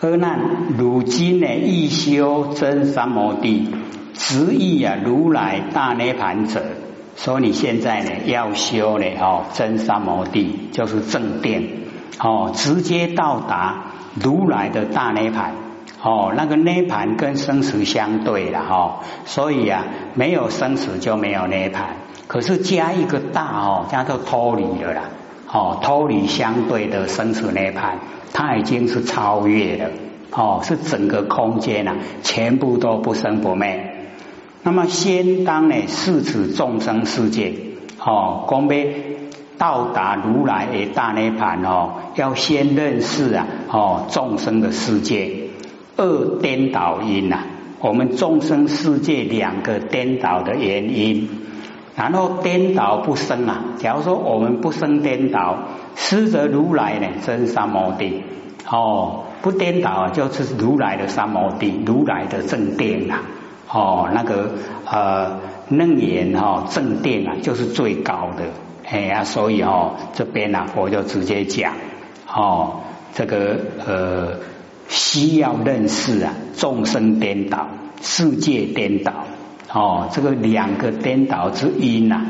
阿难，如今呢，欲修真三摩地，执意啊，如来大涅盘者。所以你现在呢，要修呢，哦，真三摩地就是正殿，哦，直接到达如来的大涅盘，哦，那个涅盘跟生死相对了，哈，所以啊，没有生死就没有涅盘，可是加一个大哦，叫做脱离了啦，哦，脱离相对的生死涅盘，它已经是超越了，哦，是整个空间啊，全部都不生不灭。那么先当呢，视此众生世界，哦，讲要到达如来的大涅盘哦，要先认识啊，哦，众生的世界二颠倒因呐，我们众生世界两个颠倒的原因，然后颠倒不生啊。假如说我们不生颠倒，师则如来呢，真三摩地哦，不颠倒就是如来的三摩地，如来的正定啊。哦，那个呃楞严哈正定啊，就是最高的哎呀，所以哦这边呢，我就直接讲哦，这个呃需要认识啊，众生颠倒，世界颠倒哦，这个两个颠倒之因呐，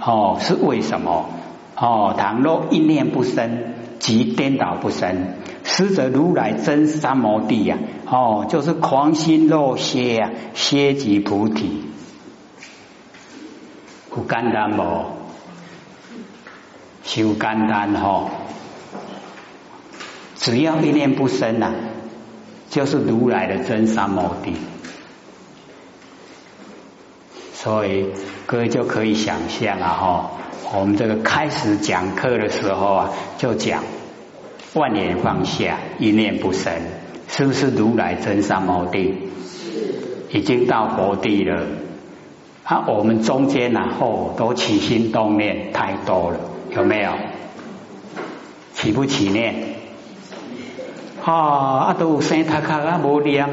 哦是为什么？哦，倘若一念不生，即颠倒不生。师者如来真三摩地呀，哦，就是狂心若歇啊，歇即菩提，不简单无？修简单吼，只要一念不生呐，就是如来的真三摩地。所以各位就可以想象啊，哈，我们这个开始讲课的时候啊，就讲。万念放下，一念不生，是不是如来真三摩地？已经到佛地了。啊，我们中间然后都起心动念太多了，有没有？起不起念？啊，啊都生他卡啊无念，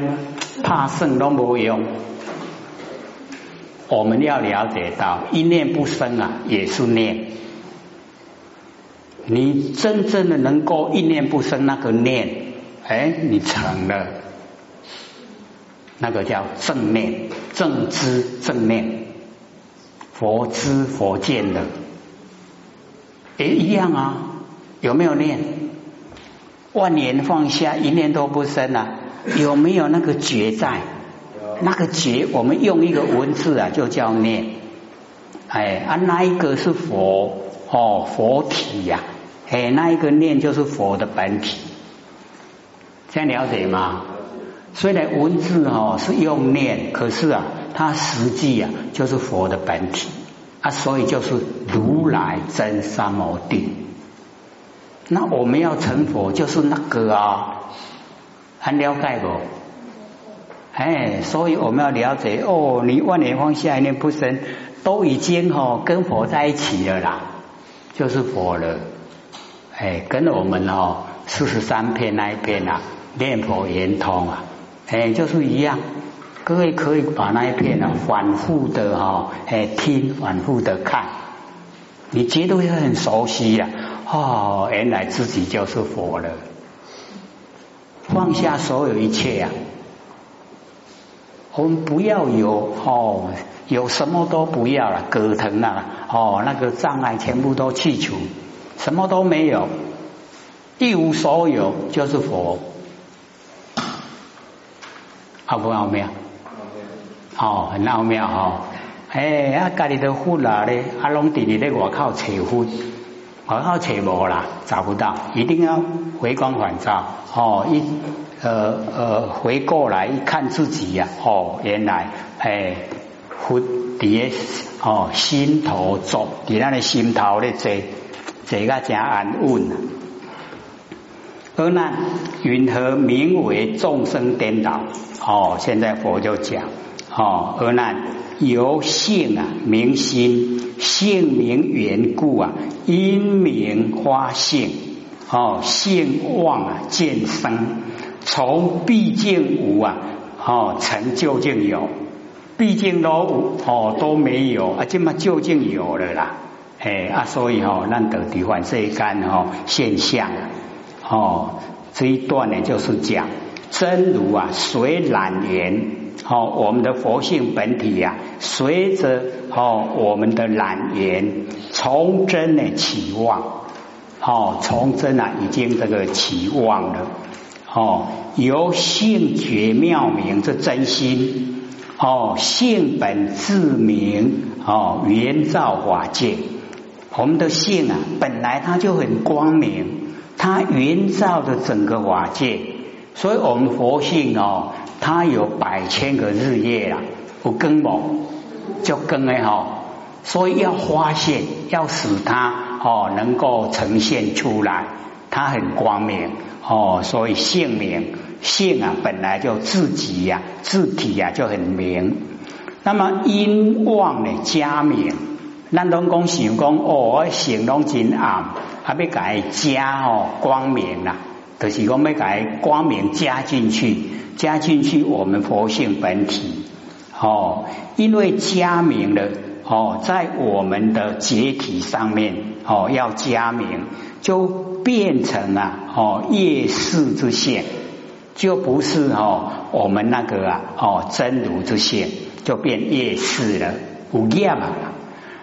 怕生都无用。我们要了解到，一念不生啊，也是念。你真正的能够一念不生那个念，哎，你成了，那个叫正念、正知、正念，佛知佛见的，哎，一样啊，有没有念？万年放下，一念都不生啊，有没有那个觉在？那个觉，我们用一个文字啊，就叫念。哎，啊，那一个是佛哦，佛体呀。哎，那一个念就是佛的本体，这样了解吗？虽然文字哦是用念，可是啊，它实际啊就是佛的本体啊，所以就是如来真三摩地。那我们要成佛，就是那个啊，很了解不？哎，所以我们要了解哦，你万年放下一念不生，都已经哦跟佛在一起了啦，就是佛了。哎，跟我们哦四十三篇那一篇啊，念佛圆通啊，哎，就是一样。各位可以把那一篇呢反复的哈，哎听，反复的看，你绝对会很熟悉呀。哦，原来自己就是佛了，放下所有一切呀。我们不要有哦，有什么都不要了，葛藤啊，哦，那个障碍全部都去除。什么都没有，一无所有就是佛，好不奥妙？哦，很奥妙哦。哎，啊，家里的佛啦咧，阿龙弟弟咧外口找佛，外口找无啦，找不到，一定要回光返照。哦，一呃呃回过来一看自己呀，哦，原来哎蝴蝶哦心头做，伫咱的心头咧做。这个真安稳。而难云何名为众生颠倒？哦，现在佛就讲哦，而难由性啊明心，性名缘故啊，因名花性哦，性旺啊见生，从毕竟无啊哦，成究竟有，毕竟都无哦都没有啊，这么究竟有了啦。哎啊，所以哦，难得地换这一干哦现象哦，这一段呢就是讲真如啊，随染缘哦，我们的佛性本体呀，随着哦我们的染缘从真呢起望哦，从真啊已经这个起望了哦，由性觉妙明这真心。哦，性本自明哦，圆照法界。我们的性啊，本来它就很光明，它圆照着整个法界，所以我们佛性哦，它有百千个日夜啊，不更猛就更哎哈，所以要发现，要使它哦能够呈现出来，它很光明哦，所以性明性啊本来就自己呀自体呀就很明，那么因妄呢加明。咱拢讲想讲哦，我心拢真暗，还要改加哦光明啦，就是讲要改光明加进去，加进去我们佛性本体哦，因为加明了哦，在我们的解体上面哦要加明，就变成啊哦夜视之线，就不是哦我们那个啊哦真如之线，就变夜视了，无厌嘛。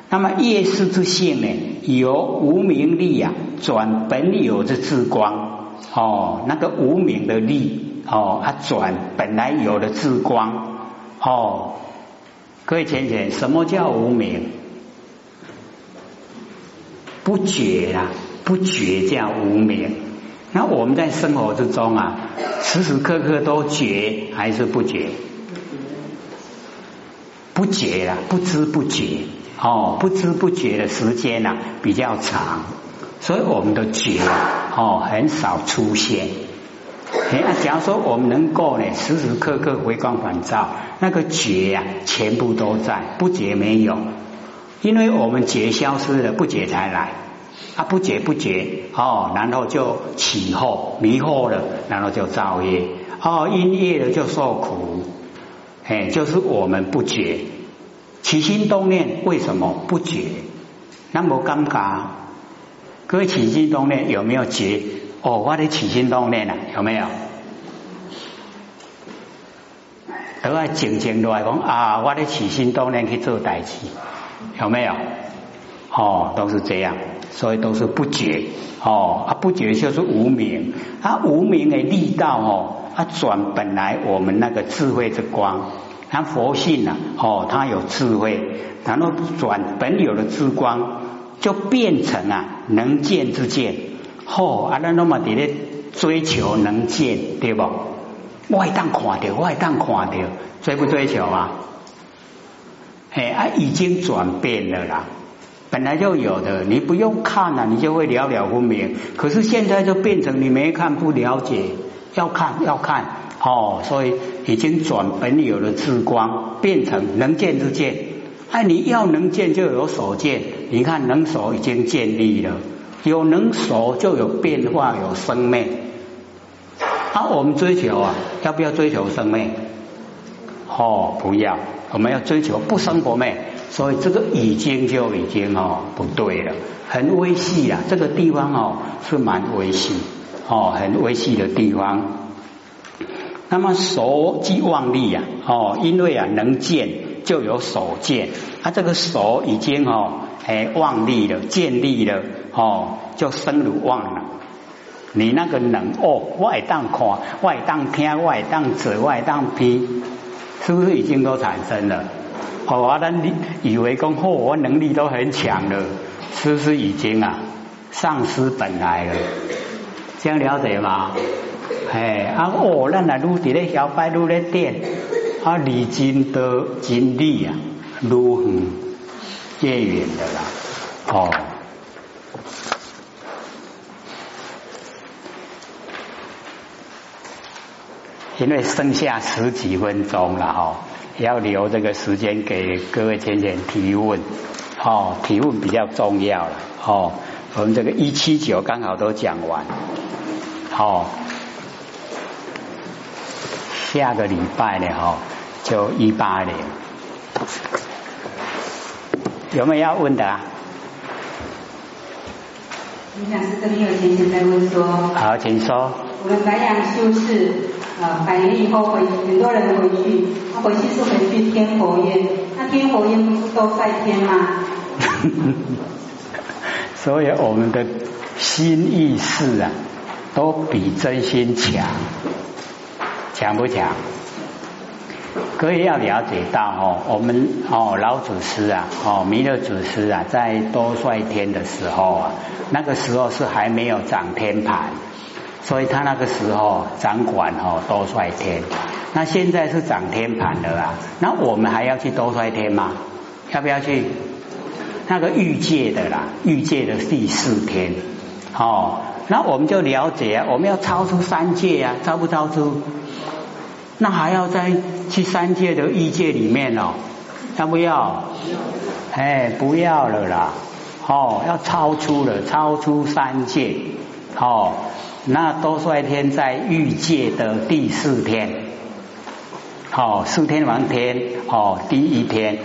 那么夜视之性呢，由无名力啊转本有的智光哦，那个无名的力哦，它转本来有的智光哦。各位浅浅，什么叫无名？不觉啊，不觉叫无名。那我们在生活之中啊，时时刻刻都觉还是不觉？不觉啊，不知不觉。哦，不知不觉的时间呐比较长，所以我们的觉哦很少出现。哎，假如说我们能够呢时时刻刻回光返照，那个觉呀全部都在，不觉没有。因为我们觉消失了，不觉才来啊，不觉不觉哦，然后就起惑迷惑了，然后就造业哦，因业了就受苦。哎，就是我们不觉。起心动念为什么不觉？那么尴尬。各位起心动念有没有觉？哦，我的起心动念啊，有没有？都要静静落来讲啊，我的起心动念去做代志，有没有？哦，都是这样，所以都是不觉。哦，啊，不觉就是无名，啊，无名的力道哦，啊，转本来我们那个智慧之光。他佛性啊，哦，他有智慧，然后转本有的智光，就变成啊能见之见。哦，啊，那那么伫咧追求能见，对不？外当看到，外当看到，追不追求啊？哎啊，已经转变了啦，本来就有的，你不用看了，你就会了了分明。可是现在就变成你没看不了解，要看要看。哦，所以已经转本有的智光，变成能见之见。哎，你要能见就有所见。你看能所已经建立了，有能守就有变化，有生命。啊，我们追求啊，要不要追求生命？哦，不要，我们要追求不生不灭。所以这个已经就已经哦不对了，很微细啊。这个地方哦是蛮微细，哦，很微细的地方。那么手即望力呀，哦，因为啊能见就有所见，啊这个手已经哦哎望力了，建立了哦，就生如望了。你那个能哦外当看，外当听，外当指，外当批，是不是已经都产生了？哦，我咱以为讲哦我能力都很强了，是不是已经啊丧失本来了？这样了解吗？哎，啊哦，咱啊愈伫咧小摆愈咧点，啊离真得真理啊，如何越远的啦，哦。因为剩下十几分钟了哈，要留这个时间给各位浅浅提问，哦，提问比较重要了，哦，我们这个一七九刚好都讲完，好。下个礼拜呢，哈，就一八年，有没有要问的？啊？你想是这边有先生在问说，好，请说。我们白羊修士，呃，百年以后回，很多人回去，他回去是回去天佛院，那天佛院不是都在天吗？所以我们的心意识啊，都比真心强，强不强？各位要了解到哦，我们哦老祖师啊，哦弥勒祖师啊，在多帅天的时候啊，那个时候是还没有掌天盘，所以他那个时候掌管哦多帅天。那现在是掌天盘的啦，那我们还要去多帅天吗？要不要去？那个欲界的啦，欲界的第四天哦，那我们就了解，我们要超出三界啊，超不超出？那还要再去三界的异界里面哦，要不要？哎，不要了啦！哦，要超出了，超出三界哦。那多帅天在欲界的第四天，哦，四天王天哦，第一天，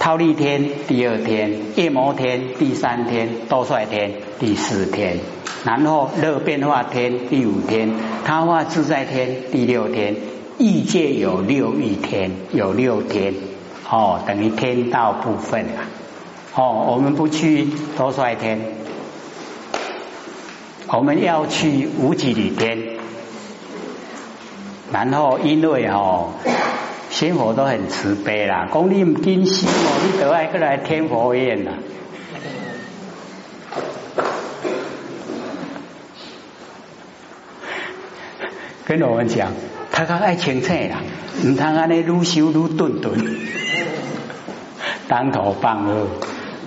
忉利天第二天，夜摩天第三天，多帅天第四天，然后热变化天第五天，他化自在天第六天。异界有六亿天，有六天，哦，等于天道部分啊。哦，我们不去多帅天，我们要去无极里天。然后因为哦，仙佛都很慈悲啦，讲你唔坚心哦，你得爱过来天佛院啦。跟我们讲。他讲爱清醒啦，唔通安尼愈修愈顿顿，当头棒喝。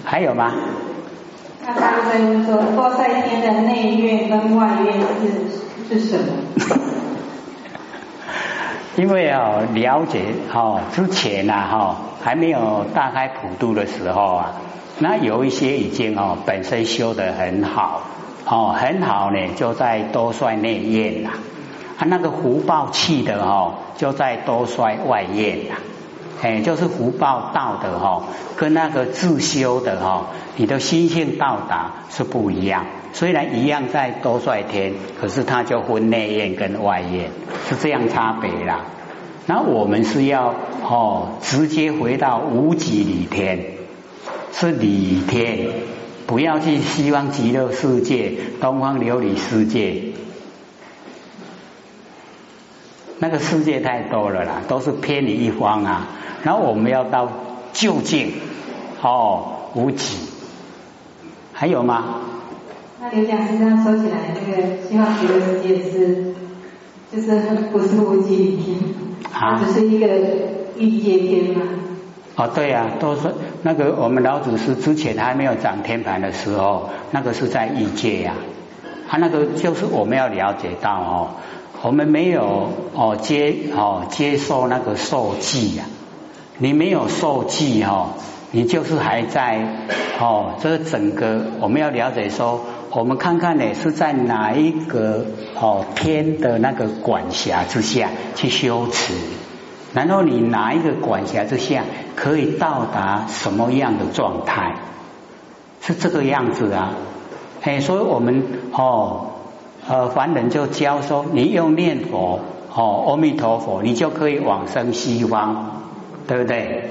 还有吗？那刚才说多赛天的内院跟外院是是什么？因为哦，了解哦，之前呐哈还没有大开普渡的时候啊，那有一些已经哦本身修得很好哦很好呢，就在多帅内院啦。他那个福报气的哦，就在多衰外业呀，哎，就是福报道的哈，跟那个自修的哈，你的心性到达是不一样。虽然一样在多衰天，可是它就分内业跟外业，是这样差别啦。那我们是要哦，直接回到无极里天，是里天，不要去西方极乐世界、东方琉璃世界。那个世界太多了啦，都是偏离一方啊。然后我们要到究竟哦无极，还有吗？那刘讲师这样说起来，那个西方极乐世界是就是不是无极天啊，只是一个欲界天嘛。哦，对呀，都是那个我们老祖师之前还没有掌天盘的时候，那个是在欲界呀。他那个就是我们要了解到哦。我们没有哦接哦接受那个受记呀，你没有受记哈，你就是还在哦这整个我们要了解说，我们看看呢是在哪一个哦天的那个管辖之下去修持，然后你哪一个管辖之下可以到达什么样的状态，是这个样子啊，哎，所以我们哦。呃，凡人就教说，你用念佛，哦，阿弥陀佛，你就可以往生西方，对不对？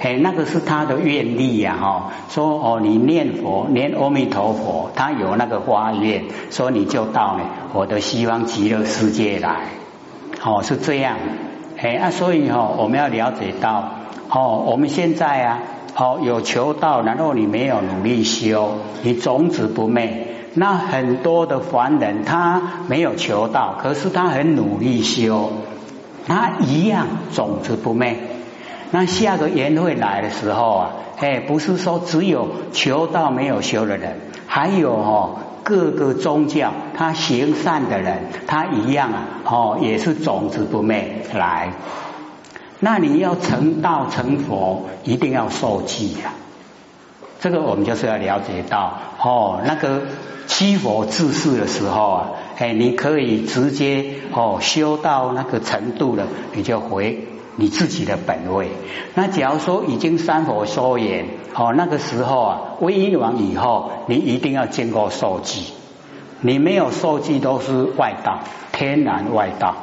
哎，那个是他的愿力呀，哈。说哦，你念佛，念阿弥陀佛，他有那个花愿，说你就到了我的西方极乐世界来，哦，是这样。哎，那所以哈，我们要了解到，哦，我们现在啊，哦，有求道，然后你没有努力修，你种子不昧。那很多的凡人，他没有求道，可是他很努力修，他一样种子不灭。那下个缘会来的时候啊，哎，不是说只有求道没有修的人，还有哦各个宗教他行善的人，他一样啊，哦也是种子不灭来。那你要成道成佛，一定要受记呀。这个我们就是要了解到哦，那个。七佛治世的时候啊，哎，你可以直接哦修到那个程度了，你就回你自己的本位。那假如说已经三佛说言，哦，那个时候啊，皈依完以后，你一定要经过受记，你没有受记都是外道，天然外道。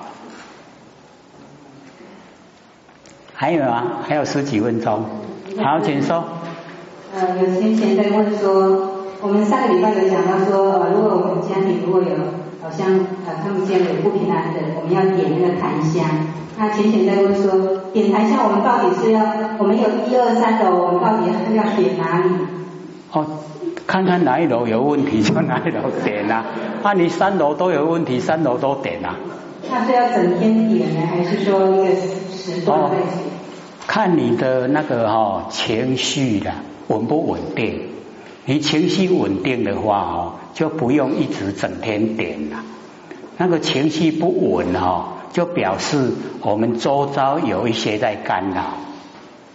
还有啊，还有十几分钟，好，请说。呃，有先前在问说，我们上个礼拜有讲到说，呃，如果我们家里如果有好像呃看不见有不平安的，我们要点那个檀香。那浅浅在问说，点檀香我们到底是要，我们有一二三楼，我们到底要点哪里？哦，看看哪一楼有问题就哪一楼点啊。那你三楼都有问题，三楼都点啊。那是要整天点呢，还是说一个时段在点？看你的那个哈情绪的。稳不稳定？你情绪稳定的话哦，就不用一直整天点了。那个情绪不稳哈，就表示我们周遭有一些在干扰。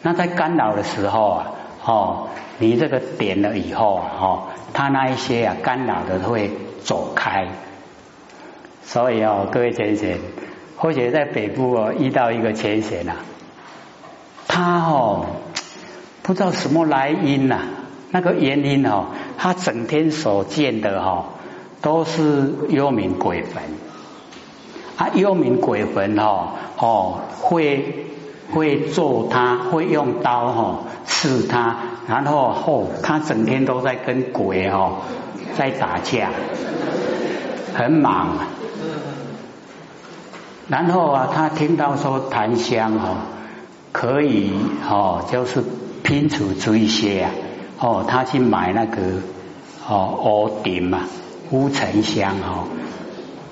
那在干扰的时候啊，哦，你这个点了以后啊，哦，他那一些啊干扰的会走开。所以哦，各位先生，或者在北部哦遇到一个前贤啊，他哦。不知道什么来因呐？那个原因哦，他整天所见的哈都是幽冥鬼魂啊，幽冥鬼魂哦哦会会揍他，会用刀哈刺他，然后后他整天都在跟鬼哦在打架，很忙。然后啊，他听到说檀香哈可以哦，就是。拼出一些啊，哦，他去买那个哦，欧鼎嘛，乌沉香哦，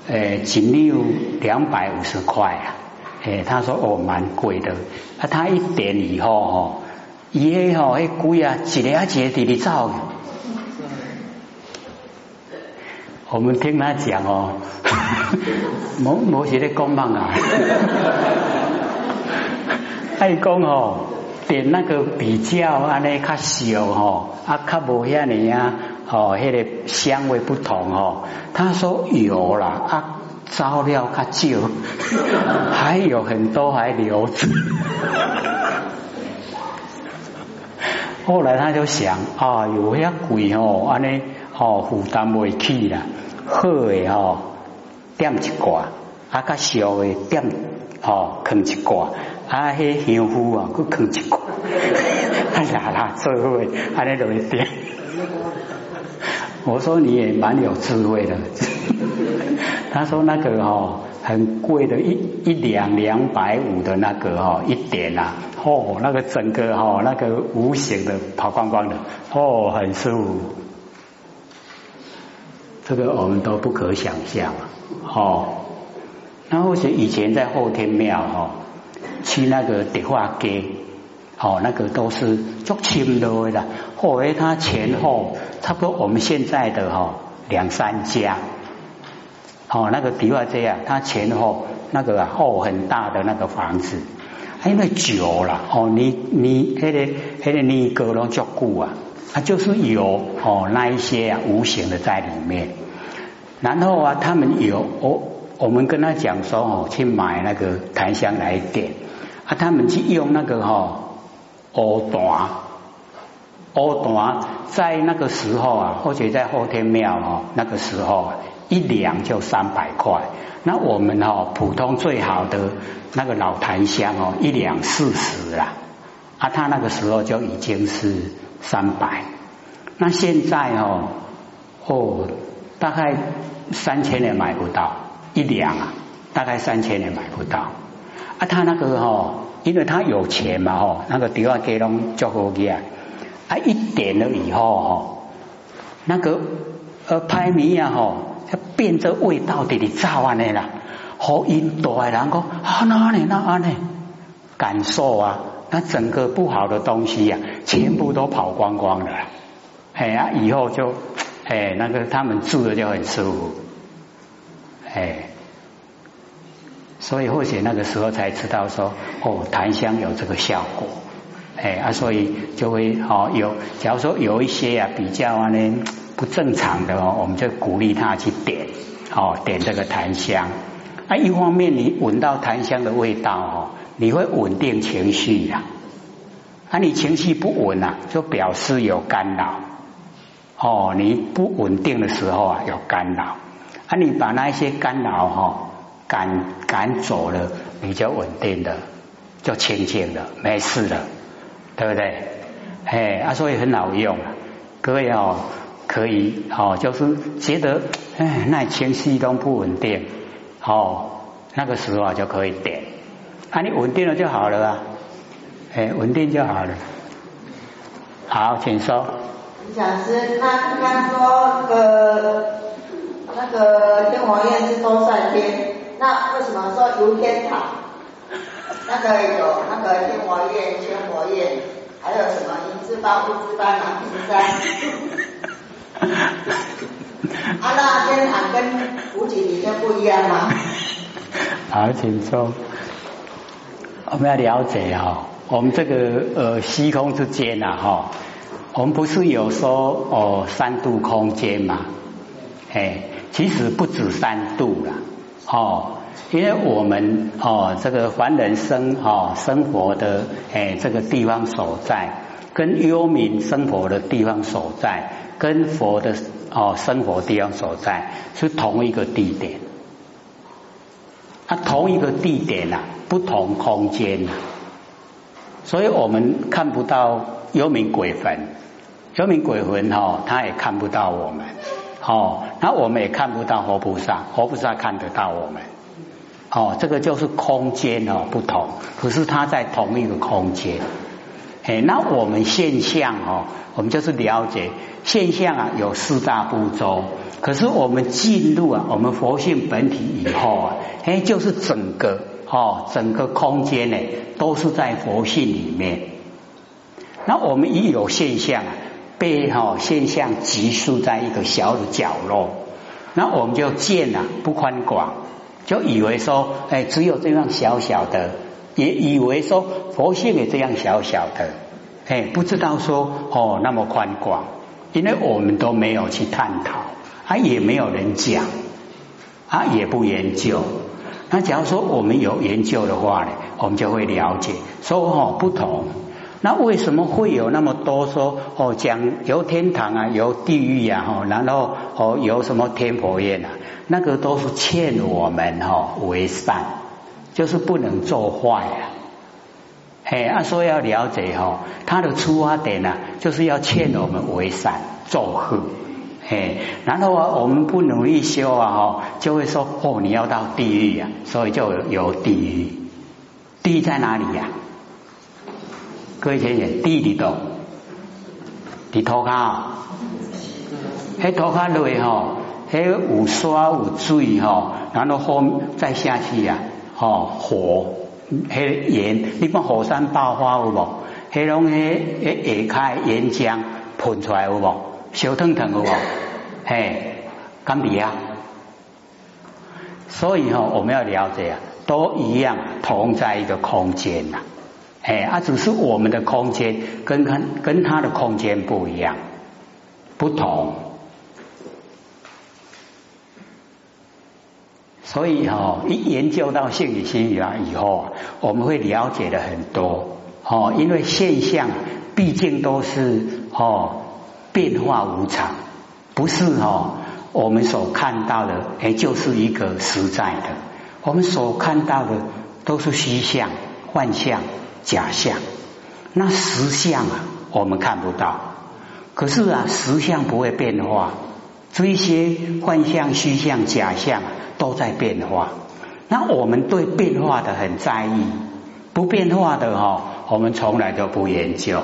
诶，仅六两百五十块啊，诶，他说哦，蛮贵的，啊，他一点以后哦，伊个哦，迄贵啊，一个一个地里走。我们听他讲哦，某某些的公忙啊，爱讲哦。点那个比较安尼较小吼，啊较无遐尼啊，哦，迄个香味不同哦。他说有啦，啊招料较少，还有很多还留着。后来他就想啊，有遐贵吼，安尼哦负担不起啦，好诶吼点一挂，啊较小诶点哦坑一挂。啊，迄香菇啊，佮囥一块，哎呀啦，智慧，安尼就会点。我说你也蛮有智慧的。他说那个哦，很贵的，一一两两百五的那个哦，一点啊，哦，那个整个哦，那个无形的跑光光的，哦，很舒服。这个我们都不可想象，哦。那或许以前在后天庙哈。去那个迪化街，哦，那个都是足轻的啦。后来它前后差不多我们现在的哈两三家，哦，那个迪化街啊，它前后那个后很大的那个房子，因为久了哦，你你那个那个你格拢足久啊，它就是有哦那一些啊无形的在里面。然后啊，他们有哦我们跟他讲说哦，去买那个檀香来点。啊，他们去用那个哈欧缎，欧缎在那个时候啊，或者在后天庙哦，那个时候一两就三百块。那我们哦，普通最好的那个老檀香哦，一两四十啦。啊，他那个时候就已经是三百。那现在哦，哦，大概三千也买不到一两啊，大概三千也买不到。啊，他那个哈，因为他有钱嘛哈，那个迪瓦给龙做好嘅啊，啊一点了以后哈，那个呃拍米啊哈，变这味道的你造完的啦，好印度的人讲啊哪里哪里，感受啊，那整个不好的东西呀，全部都跑光光了，哎呀，以后就哎那个他们住的就很舒服，哎。所以或许那个时候才知道说哦，檀香有这个效果，哎啊，所以就会哦有，假如说有一些啊比较啊呢不正常的哦，我们就鼓励他去点哦点这个檀香啊，一方面你闻到檀香的味道哦，你会稳定情绪呀，啊你情绪不稳啊，就表示有干扰哦，你不稳定的时候啊有干扰。啊，你把那一些干扰哈赶赶走了，你就稳定的，就清净了，没事了，对不对？哎，啊，所以很好用，各位哦，可以哦，就是觉得哎，那情绪都不稳定，哦，那个时候就可以点，啊，你稳定了就好了啊，哎，稳定就好了。好，请说。讲师，那刚刚说那个那个天王院是周善天，那为什么说游天堂？那个有那个天王院、天魔院，还有什么银之邦、物之邦、南屏山？啊，那天堂跟古井里面不一样吗？好，请坐。我们要了解哈，我们这个呃虚空之间呐哈。我们不是有说哦三度空间嘛？哎，其实不止三度了哦，因为我们哦这个凡人生哦生活的哎这个地方所在，跟幽冥生活的地方所在，跟佛的哦生活地方所在是同一个地点，啊同一个地点呐，不同空间呐，所以我们看不到幽冥鬼魂。幽冥鬼魂哈，他也看不到我们，哦，那我们也看不到活菩萨，活菩萨看得到我们，哦，这个就是空间哦不同，可是它在同一个空间，哎，那我们现象哦，我们就是了解现象啊，有四大步骤，可是我们进入啊，我们佛性本体以后啊，哎，就是整个哦，整个空间呢，都是在佛性里面，那我们一有现象啊。被哈现象集束在一个小的角落，那我们就见啊不宽广，就以为说哎只有这样小小的，也以为说佛性也这样小小的，哎不知道说哦那么宽广，因为我们都没有去探讨，啊也没有人讲，啊也不研究。那假如说我们有研究的话呢，我们就会了解说哦不同。那为什么会有那么多说哦讲有天堂啊有地狱呀哈然后哦有什么天佛院啊？那个都是劝我们哈为善就是不能做坏啊。嘿啊说要了解哈他的出发点呢就是要劝我们为善做恶。嘿然后啊我们不努力修啊哈就会说哦你要到地狱呀所以就有地狱。地狱在哪里呀？各位先生，地里头，地土骹，迄土骹落吼，迄有沙有水吼，然后后再下去呀，吼火，迄岩，你看火山爆发有无？迄拢迄迄下开岩浆喷出来有无？烧腾腾有无？嘿，干比啊！所以吼，我们要了解啊，都一样，同在一个空间呐。哎，啊，只是我们的空间跟跟跟他的空间不一样，不同，所以哈，一研究到性与心理学以后，我们会了解的很多。哦，因为现象毕竟都是哦变化无常，不是哦我们所看到的哎就是一个实在的，我们所看到的都是虚像幻象。假象，那实相啊，我们看不到。可是啊，实相不会变化，这些幻象、虚象、假象都在变化。那我们对变化的很在意，不变化的哈，我们从来都不研究。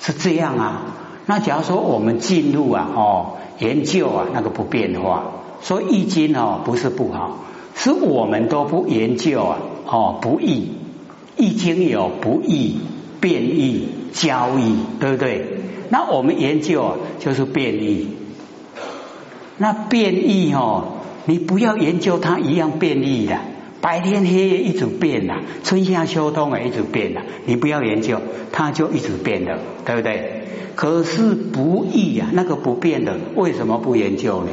是这样啊。那假如说我们进入啊，哦，研究啊，那个不变化，所以易经哦不是不好，是我们都不研究啊，哦，不易。易经有不易、变易、交易，对不对？那我们研究啊，就是变易。那变异哦，你不要研究它一样变异的，白天黑夜一直变呐，春夏秋冬啊一直变呐，你不要研究，它就一直变的，对不对？可是不易呀，那个不变的，为什么不研究呢？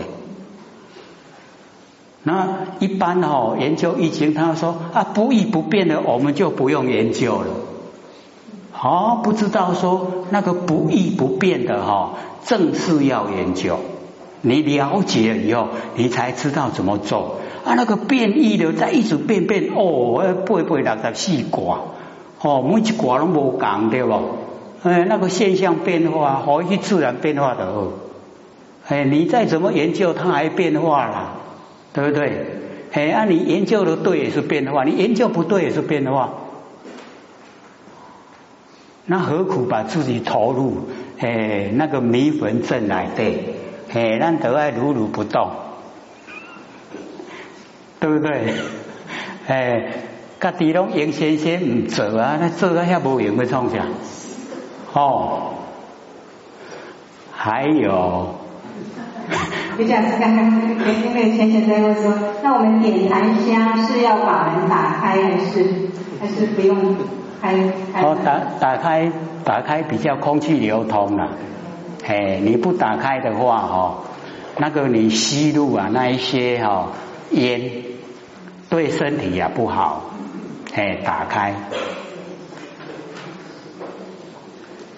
那一般哈研究易经，他说啊不易不变的，我们就不用研究了。哦，不知道说那个不易不变的哈，正是要研究。你了解了以后，你才知道怎么做。啊，那个变异的在一直变变哦，八八六十四卦，哦，每一卦拢无讲对不？哎，那个现象变化，可以自然变化的哦。哎，你再怎么研究，它还变化了，对不对？哎，啊，你研究的对也是变化，你研究不对也是变化。那何苦把自己投入诶那个迷魂阵来对？诶，咱得爱如如不动，对不对？诶，家己拢赢先生唔做啊，那做啊遐无用要创啥？哦，还有，就像是刚刚因为前贤在问说，那我们点檀香是要把门打开还是还是不用开？哦，打打开，打开比较空气流通了。哎，你不打开的话，哦，那个你吸入啊那一些哈烟，对身体也不好。哎，打开，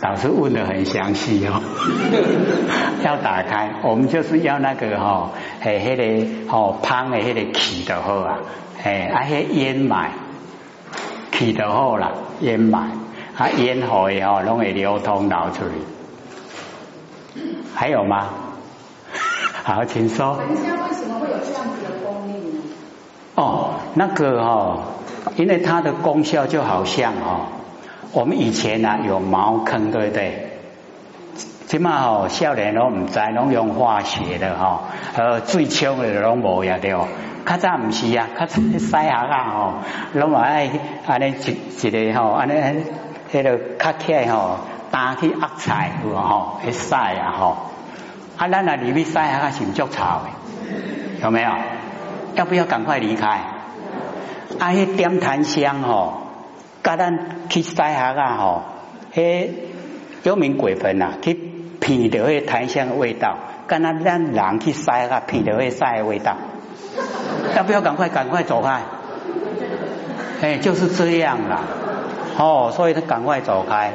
老师问的很详细哦。要打开，我们就是要那个哈，哎，那个哦，胖的那个气就好啊。哎，啊，嘿烟买。气就好啦，烟霾啊，烟火也好，拢会流通流出来。还有吗？好，请说。焚香为什么会有这样子的功力呢？哦，那个哦，因为它的功效就好像哦，我们以前呢有茅坑，对不对？起码哦，少年都唔知，拢用化学的哈，呃，最冲的拢无呀，对。较早唔是啊，较早西下啊吼，拢话爱安尼一一个吼，安尼迄个较起来吼，打去压菜有吼，去晒啊吼，啊咱啊入去晒下是唔足臭的，有没有？要不要赶快离开？啊，迄点檀香吼，甲咱去晒下啊吼，迄有名鬼魂啊，去闻到迄檀香的味道，敢若咱人去晒下闻到迄晒的味道。要不要赶快赶快走开？哎，就是这样啦。哦，所以他赶快走开。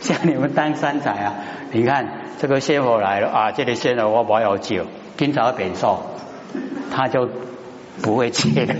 像你们当三仔啊，你看这个仙佛来了啊，这里仙佛我不要救，今早变瘦，他就不会去了。